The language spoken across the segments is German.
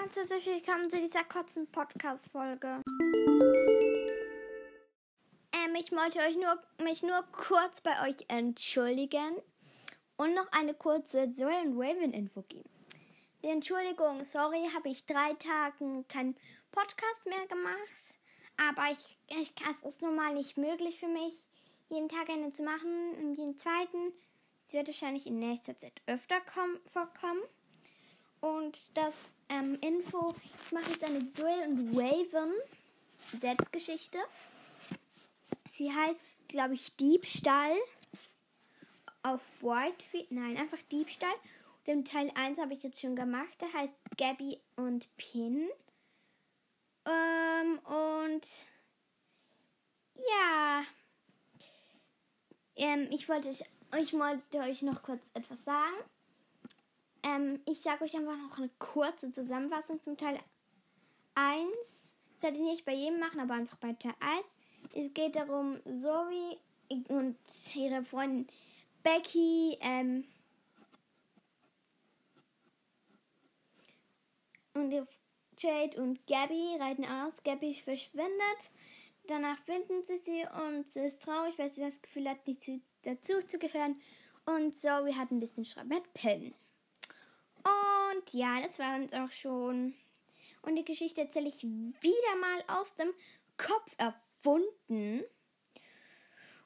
ganz herzlich willkommen zu dieser kurzen Podcast-Folge. Ähm, ich wollte euch nur, mich nur kurz bei euch entschuldigen und noch eine kurze Zoe und Raven-Info geben. Die Entschuldigung, sorry, habe ich drei Tage keinen Podcast mehr gemacht, aber ich, ich, es ist nun mal nicht möglich für mich, jeden Tag eine zu machen und jeden zweiten. Es wird wahrscheinlich in nächster Zeit öfter kommen, vorkommen. Und das ähm, Info, ich mache jetzt eine Zoe und Raven Selbstgeschichte. Sie heißt, glaube ich, Diebstahl auf Whitefield. Nein, einfach Diebstahl. Den Teil 1 habe ich jetzt schon gemacht. Der heißt Gabby und Pin. Ähm, und ja, ähm, ich wollte euch, ich wollte euch noch kurz etwas sagen. Ähm, ich sage euch einfach noch eine kurze Zusammenfassung zum Teil 1. Das werde ich nicht bei jedem machen, aber einfach bei Teil 1. Es geht darum, Zoe und ihre Freundin Becky ähm, und Jade und Gabby reiten aus. Gabby verschwindet. Danach finden sie sie und sie ist traurig, weil sie das Gefühl hat, nicht dazu zu gehören. Und Zoe hat ein bisschen Streit mit Pin. Und ja, das war uns auch schon. Und die Geschichte erzähle ich wieder mal aus dem Kopf erfunden.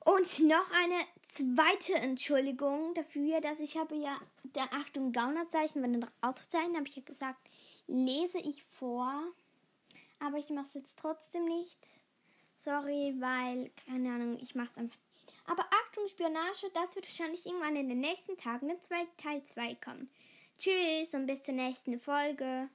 Und noch eine zweite Entschuldigung dafür, dass ich habe ja der Achtung Gaunerzeichen, wenn dann Ausrufezeichen, habe ich ja gesagt, lese ich vor. Aber ich mache es jetzt trotzdem nicht. Sorry, weil, keine Ahnung, ich mache es einfach nicht. Aber Achtung Spionage, das wird wahrscheinlich irgendwann in den nächsten Tagen in Teil 2 kommen. Tschüss und bis zur nächsten Folge.